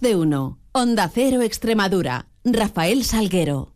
De 1. Onda Cero Extremadura. Rafael Salguero.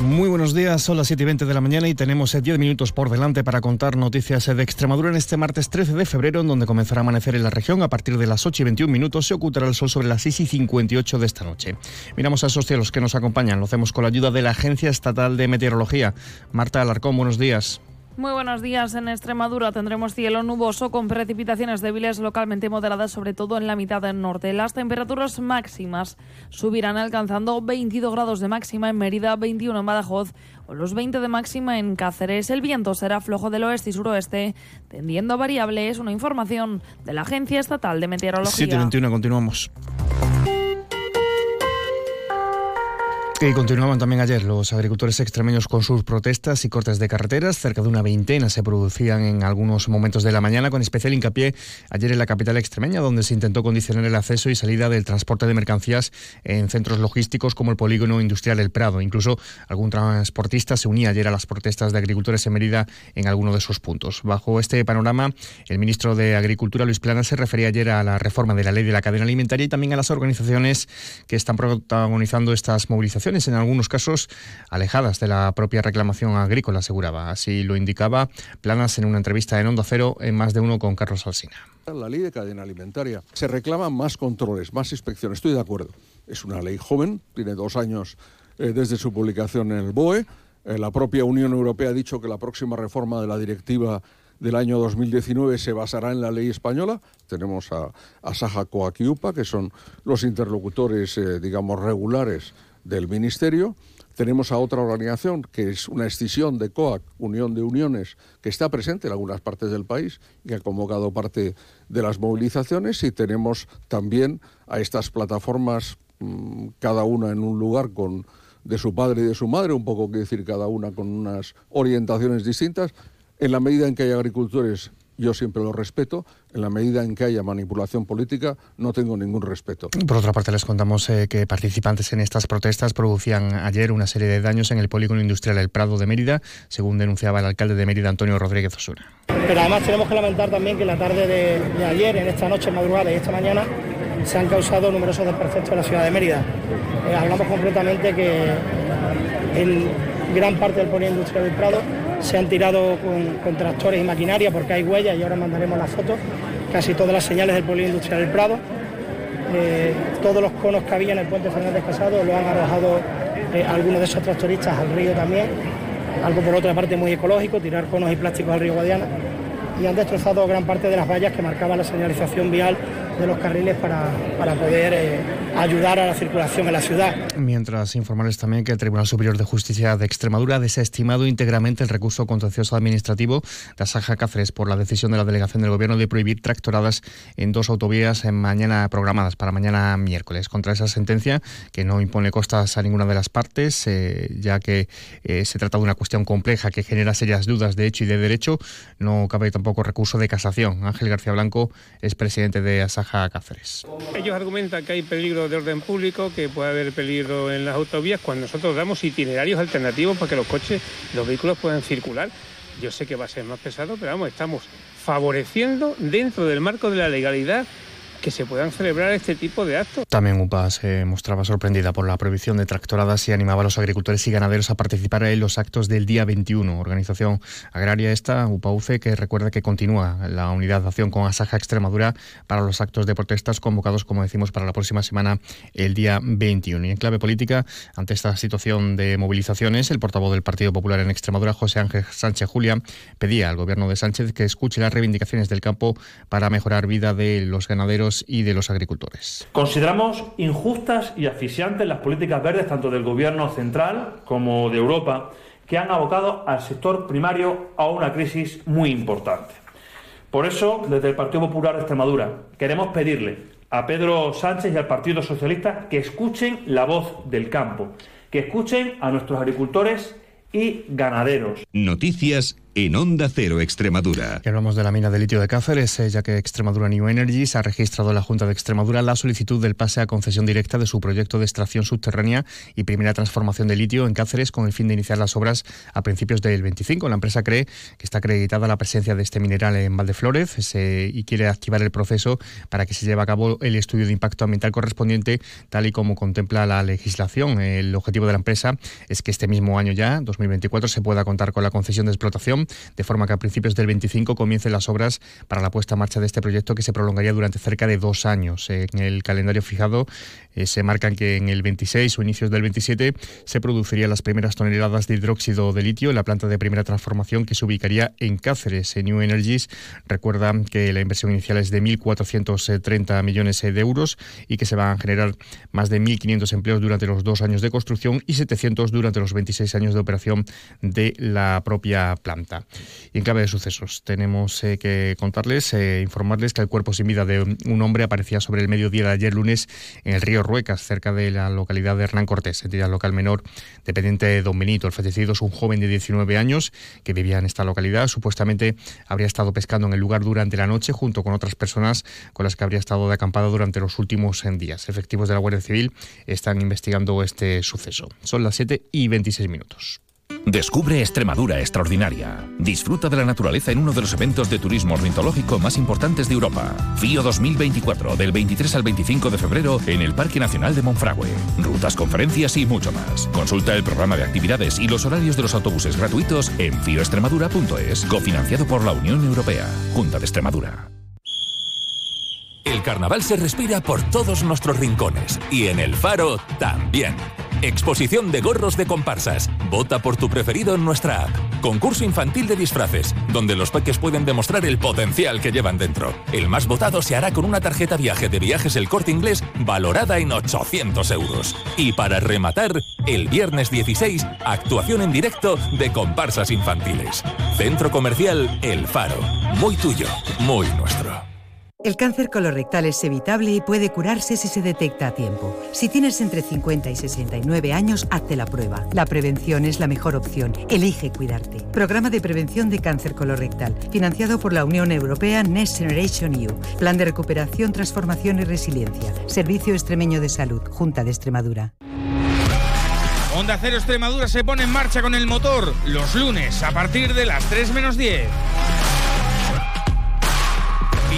Muy buenos días, son las 7 y 20 de la mañana y tenemos 10 eh, minutos por delante para contar noticias eh, de Extremadura en este martes 13 de febrero, en donde comenzará a amanecer en la región. A partir de las 8 y 21 minutos se ocultará el sol sobre las 6 y 58 de esta noche. Miramos a esos cielos que nos acompañan. Lo hacemos con la ayuda de la Agencia Estatal de Meteorología. Marta Alarcón, buenos días. Muy buenos días. En Extremadura tendremos cielo nuboso con precipitaciones débiles localmente moderadas, sobre todo en la mitad del norte. Las temperaturas máximas subirán alcanzando 22 grados de máxima en Mérida, 21 en Badajoz o los 20 de máxima en Cáceres. El viento será flojo del oeste y suroeste, tendiendo a variables. Una información de la Agencia Estatal de Meteorología. 7.21, continuamos. Y continuaban también ayer los agricultores extremeños con sus protestas y cortes de carreteras. Cerca de una veintena se producían en algunos momentos de la mañana, con especial hincapié ayer en la capital extremeña, donde se intentó condicionar el acceso y salida del transporte de mercancías en centros logísticos como el polígono industrial El Prado. Incluso algún transportista se unía ayer a las protestas de agricultores en Mérida en alguno de sus puntos. Bajo este panorama, el ministro de Agricultura, Luis Plana, se refería ayer a la reforma de la ley de la cadena alimentaria y también a las organizaciones que están protagonizando estas movilizaciones en algunos casos alejadas de la propia reclamación agrícola, aseguraba. Así lo indicaba Planas en una entrevista en Onda Cero en más de uno con Carlos Alsina. La ley de cadena alimentaria se reclaman más controles, más inspecciones. Estoy de acuerdo. Es una ley joven, tiene dos años eh, desde su publicación en el BOE. Eh, la propia Unión Europea ha dicho que la próxima reforma de la directiva del año 2019 se basará en la ley española. Tenemos a, a Saja Coac que son los interlocutores, eh, digamos, regulares del Ministerio. Tenemos a otra organización que es una escisión de COAC, Unión de Uniones, que está presente en algunas partes del país y ha convocado parte de las movilizaciones. Y tenemos también a estas plataformas, mm, cada una en un lugar con de su padre y de su madre, un poco que decir cada una con unas orientaciones distintas. En la medida en que hay agricultores yo siempre lo respeto. En la medida en que haya manipulación política, no tengo ningún respeto. Por otra parte, les contamos eh, que participantes en estas protestas producían ayer una serie de daños en el polígono industrial El Prado de Mérida, según denunciaba el alcalde de Mérida, Antonio Rodríguez Osuna. Pero además tenemos que lamentar también que la tarde de, ayer, en esta noche madrugada y esta mañana, se han causado numerosos desperfectos en la ciudad de Mérida. Eh, hablamos concretamente que en gran parte del polígono industrial del Prado se han tirado con, tractores y maquinaria porque hay huellas y ahora mandaremos las fotos, casi todas las señales del polígono industrial del Prado. Eh, todos los conos que había en el puente Fernández Casado lo han arrojado eh, algunos de esos tractoristas al río también, algo por otra parte muy ecológico, tirar conos y plásticos al río Guadiana, y han destrozado gran parte de las vallas que marcaban la señalización vial de los carriles para, para poder eh, ayudar a la circulación en la ciudad. Mientras informarles también que el Tribunal Superior de Justicia de Extremadura ha desestimado íntegramente el recurso contencioso administrativo de Asaja Cáceres por la decisión de la delegación del Gobierno de prohibir tractoradas en dos autovías en mañana programadas para mañana miércoles. Contra esa sentencia, que no impone costas a ninguna de las partes, eh, ya que eh, se trata de una cuestión compleja que genera serias dudas de hecho y de derecho, no cabe tampoco recurso de casación. Ángel García Blanco es presidente de Asaja Cáceres. Ellos argumentan que hay peligro de orden público, que puede haber peligro en las autovías, cuando nosotros damos itinerarios alternativos para que los coches, los vehículos puedan circular. Yo sé que va a ser más pesado, pero vamos, estamos favoreciendo dentro del marco de la legalidad que se puedan celebrar este tipo de actos. También UPA se mostraba sorprendida por la prohibición de tractoradas y animaba a los agricultores y ganaderos a participar en los actos del día 21. Organización agraria esta, UPA-UCE, que recuerda que continúa la unidad de acción con Asaja Extremadura para los actos de protestas convocados, como decimos, para la próxima semana, el día 21. Y en clave política, ante esta situación de movilizaciones, el portavoz del Partido Popular en Extremadura, José Ángel Sánchez Julia, pedía al gobierno de Sánchez que escuche las reivindicaciones del campo para mejorar vida de los ganaderos y de los agricultores. Consideramos injustas y asfixiantes las políticas verdes tanto del Gobierno central como de Europa que han abocado al sector primario a una crisis muy importante. Por eso, desde el Partido Popular de Extremadura, queremos pedirle a Pedro Sánchez y al Partido Socialista que escuchen la voz del campo, que escuchen a nuestros agricultores y ganaderos. Noticias en Onda Cero Extremadura. Hablamos de la mina de litio de Cáceres, ya que Extremadura New Energies ha registrado en la Junta de Extremadura la solicitud del pase a concesión directa de su proyecto de extracción subterránea y primera transformación de litio en Cáceres con el fin de iniciar las obras a principios del 25. La empresa cree que está acreditada la presencia de este mineral en Valdeflórez y quiere activar el proceso para que se lleve a cabo el estudio de impacto ambiental correspondiente, tal y como contempla la legislación. El objetivo de la empresa es que este mismo año ya, 2024, se pueda contar con la concesión de explotación de forma que a principios del 25 comiencen las obras para la puesta en marcha de este proyecto que se prolongaría durante cerca de dos años. En el calendario fijado eh, se marcan que en el 26 o inicios del 27 se producirían las primeras toneladas de hidróxido de litio en la planta de primera transformación que se ubicaría en Cáceres. En New Energies recuerda que la inversión inicial es de 1.430 millones de euros y que se van a generar más de 1.500 empleos durante los dos años de construcción y 700 durante los 26 años de operación de la propia planta. Y en clave de sucesos, tenemos eh, que contarles, eh, informarles que el cuerpo sin vida de un hombre aparecía sobre el mediodía de ayer lunes en el río Ruecas, cerca de la localidad de Hernán Cortés, entidad local menor dependiente de Don Benito. El fallecido es un joven de 19 años que vivía en esta localidad. Supuestamente habría estado pescando en el lugar durante la noche junto con otras personas con las que habría estado de acampada durante los últimos días. Efectivos de la Guardia Civil están investigando este suceso. Son las 7 y 26 minutos. Descubre Extremadura Extraordinaria. Disfruta de la naturaleza en uno de los eventos de turismo ornitológico más importantes de Europa. FIO 2024, del 23 al 25 de febrero en el Parque Nacional de Monfragüe. Rutas, conferencias y mucho más. Consulta el programa de actividades y los horarios de los autobuses gratuitos en fioextremadura.es, cofinanciado por la Unión Europea. Junta de Extremadura. El carnaval se respira por todos nuestros rincones y en el faro también. Exposición de gorros de comparsas. Vota por tu preferido en nuestra app. Concurso infantil de disfraces, donde los peques pueden demostrar el potencial que llevan dentro. El más votado se hará con una tarjeta viaje de viajes El Corte Inglés valorada en 800 euros. Y para rematar, el viernes 16, actuación en directo de comparsas infantiles. Centro Comercial El Faro. Muy tuyo, muy nuestro. El cáncer colorectal es evitable y puede curarse si se detecta a tiempo. Si tienes entre 50 y 69 años, hazte la prueba. La prevención es la mejor opción. Elige cuidarte. Programa de prevención de cáncer colorectal, financiado por la Unión Europea Next Generation EU. Plan de recuperación, transformación y resiliencia. Servicio Extremeño de Salud, Junta de Extremadura. Onda Cero Extremadura se pone en marcha con el motor los lunes a partir de las 3 menos 10.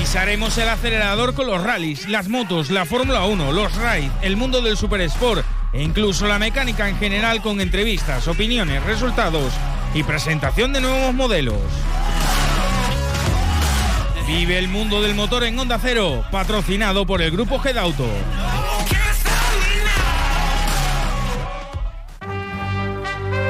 Pisaremos el acelerador con los rallies, las motos, la Fórmula 1, los raids, el mundo del super sport e incluso la mecánica en general con entrevistas, opiniones, resultados y presentación de nuevos modelos. Vive el mundo del motor en Onda Cero, patrocinado por el grupo Gedauto.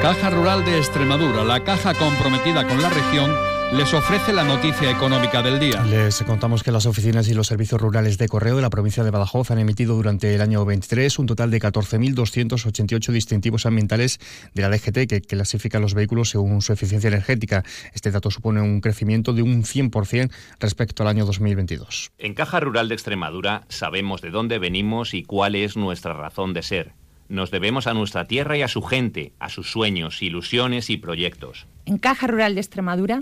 Caja Rural de Extremadura, la caja comprometida con la región les ofrece la noticia económica del día. Les contamos que las oficinas y los servicios rurales de correo de la provincia de Badajoz han emitido durante el año 23 un total de 14.288 distintivos ambientales de la DGT que clasifican los vehículos según su eficiencia energética. Este dato supone un crecimiento de un 100% respecto al año 2022. En Caja Rural de Extremadura sabemos de dónde venimos y cuál es nuestra razón de ser. Nos debemos a nuestra tierra y a su gente, a sus sueños, ilusiones y proyectos. En Caja Rural de Extremadura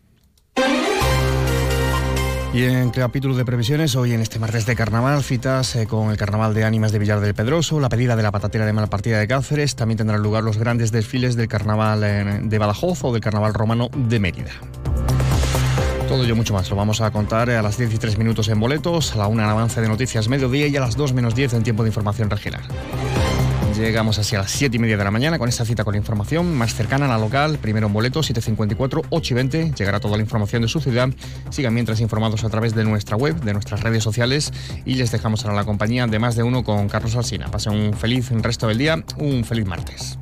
Y en capítulo de previsiones, hoy en este martes de carnaval, citas eh, con el carnaval de ánimas de Villar del Pedroso, la pedida de la patatera de Malpartida de Cáceres, también tendrán lugar los grandes desfiles del carnaval eh, de Badajoz o del carnaval romano de Mérida. Todo ello mucho más lo vamos a contar a las 13 minutos en boletos, a la 1 en avance de noticias mediodía y a las 2 menos 10 en tiempo de información regional. Llegamos así a las 7 y media de la mañana con esta cita con la información más cercana a la local. Primero en boleto, 7.54, 8 y 20. Llegará toda la información de su ciudad. Sigan mientras informados a través de nuestra web, de nuestras redes sociales y les dejamos ahora la compañía de más de uno con Carlos Alsina. Pasen un feliz resto del día, un feliz martes.